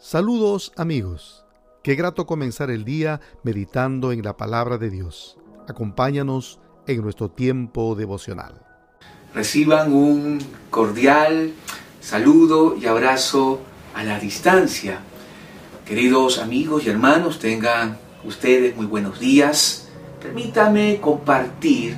Saludos amigos. Qué grato comenzar el día meditando en la palabra de Dios. Acompáñanos en nuestro tiempo devocional. Reciban un cordial saludo y abrazo a la distancia. Queridos amigos y hermanos, tengan ustedes muy buenos días. Permítame compartir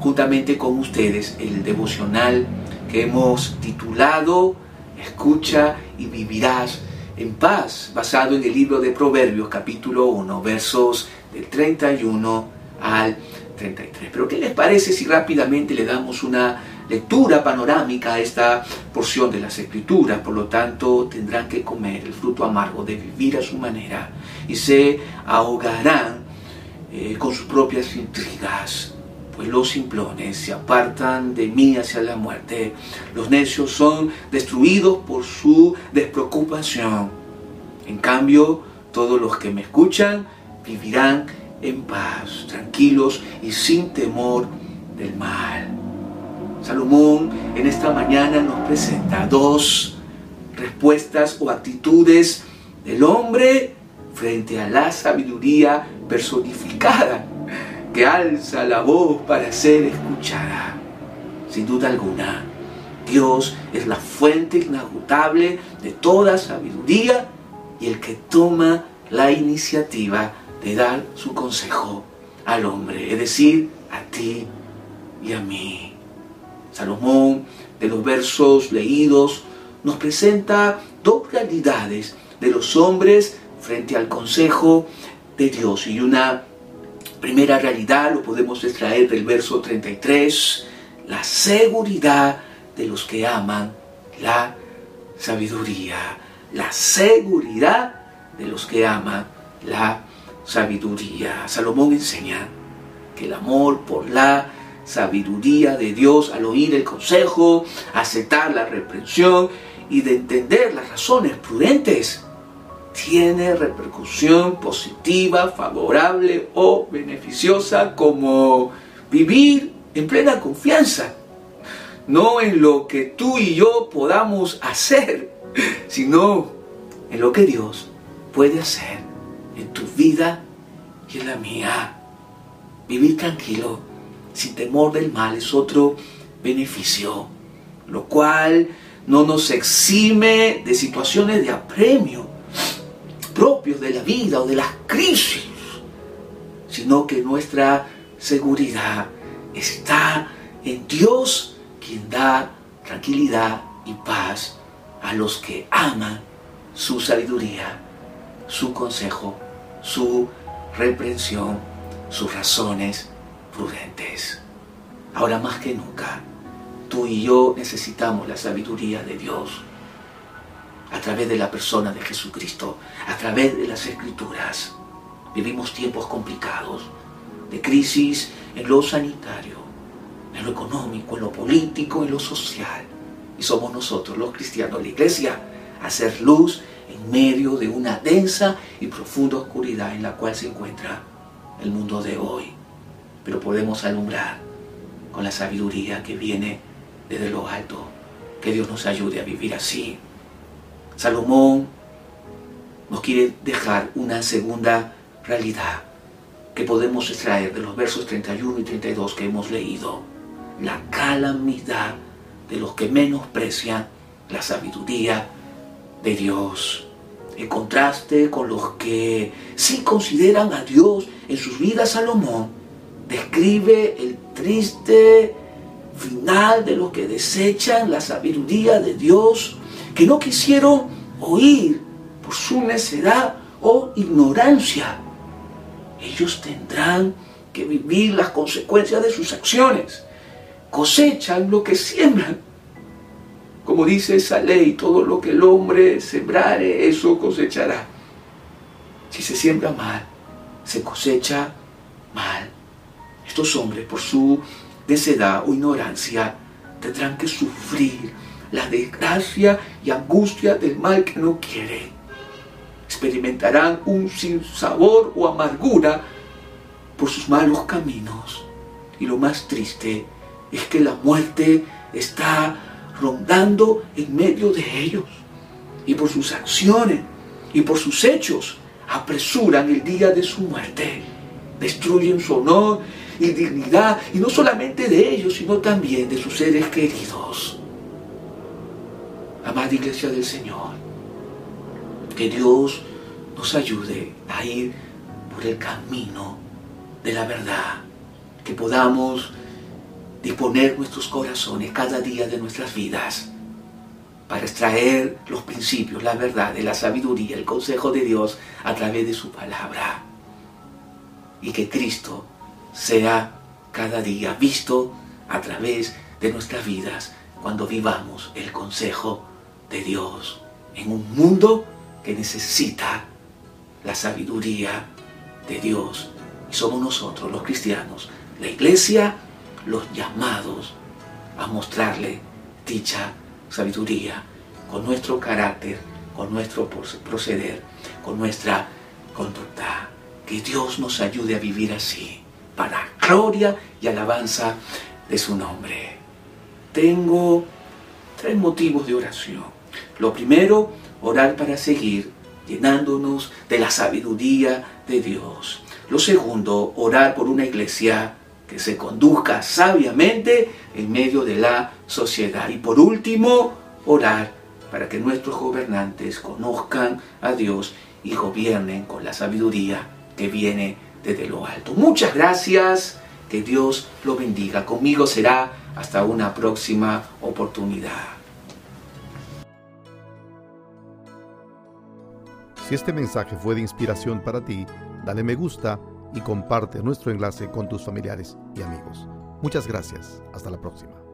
juntamente con ustedes el devocional que hemos titulado Escucha y vivirás en paz, basado en el libro de Proverbios capítulo 1, versos del 31 al 33. Pero ¿qué les parece si rápidamente le damos una lectura panorámica a esta porción de las escrituras? Por lo tanto, tendrán que comer el fruto amargo de vivir a su manera y se ahogarán eh, con sus propias intrigas pues los simplones se apartan de mí hacia la muerte. Los necios son destruidos por su despreocupación. En cambio, todos los que me escuchan vivirán en paz, tranquilos y sin temor del mal. Salomón en esta mañana nos presenta dos respuestas o actitudes del hombre frente a la sabiduría personificada que alza la voz para ser escuchada. Sin duda alguna, Dios es la fuente inagotable de toda sabiduría y el que toma la iniciativa de dar su consejo al hombre, es decir, a ti y a mí. Salomón, de los versos leídos, nos presenta dos realidades de los hombres frente al consejo de Dios y una primera realidad lo podemos extraer del verso 33, la seguridad de los que aman la sabiduría, la seguridad de los que aman la sabiduría. Salomón enseña que el amor por la sabiduría de Dios al oír el consejo, aceptar la reprensión y de entender las razones prudentes tiene repercusión positiva, favorable o beneficiosa como vivir en plena confianza. No en lo que tú y yo podamos hacer, sino en lo que Dios puede hacer en tu vida y en la mía. Vivir tranquilo, sin temor del mal, es otro beneficio, lo cual no nos exime de situaciones de apremio de la vida o de las crisis, sino que nuestra seguridad está en Dios, quien da tranquilidad y paz a los que aman su sabiduría, su consejo, su reprensión, sus razones prudentes. Ahora más que nunca, tú y yo necesitamos la sabiduría de Dios a través de la persona de Jesucristo, a través de las escrituras. Vivimos tiempos complicados, de crisis en lo sanitario, en lo económico, en lo político, en lo social. Y somos nosotros, los cristianos, la iglesia, hacer luz en medio de una densa y profunda oscuridad en la cual se encuentra el mundo de hoy. Pero podemos alumbrar con la sabiduría que viene desde lo alto. Que Dios nos ayude a vivir así Salomón nos quiere dejar una segunda realidad que podemos extraer de los versos 31 y 32 que hemos leído. La calamidad de los que menosprecian la sabiduría de Dios. En contraste con los que sí consideran a Dios en sus vidas, Salomón describe el triste final de los que desechan la sabiduría de Dios que no quisieron oír por su necedad o ignorancia. Ellos tendrán que vivir las consecuencias de sus acciones. Cosechan lo que siembran. Como dice esa ley, todo lo que el hombre sembrare, eso cosechará. Si se siembra mal, se cosecha mal. Estos hombres, por su necedad o ignorancia, tendrán que sufrir la desgracia y angustia del mal que no quiere. Experimentarán un sinsabor o amargura por sus malos caminos. Y lo más triste es que la muerte está rondando en medio de ellos. Y por sus acciones y por sus hechos apresuran el día de su muerte. Destruyen su honor y dignidad, y no solamente de ellos, sino también de sus seres queridos. Amada Iglesia del Señor, que Dios nos ayude a ir por el camino de la verdad, que podamos disponer nuestros corazones cada día de nuestras vidas para extraer los principios, la verdad, de la sabiduría, el consejo de Dios a través de su palabra. Y que Cristo sea cada día visto a través de nuestras vidas cuando vivamos el consejo de Dios en un mundo que necesita la sabiduría de Dios. Y somos nosotros, los cristianos, la iglesia, los llamados a mostrarle dicha sabiduría con nuestro carácter, con nuestro proceder, con nuestra conducta. Que Dios nos ayude a vivir así, para gloria y alabanza de su nombre. Tengo tres motivos de oración. Lo primero, orar para seguir llenándonos de la sabiduría de Dios. Lo segundo, orar por una iglesia que se conduzca sabiamente en medio de la sociedad. Y por último, orar para que nuestros gobernantes conozcan a Dios y gobiernen con la sabiduría que viene desde lo alto. Muchas gracias, que Dios lo bendiga. Conmigo será hasta una próxima oportunidad. Si este mensaje fue de inspiración para ti, dale me gusta y comparte nuestro enlace con tus familiares y amigos. Muchas gracias. Hasta la próxima.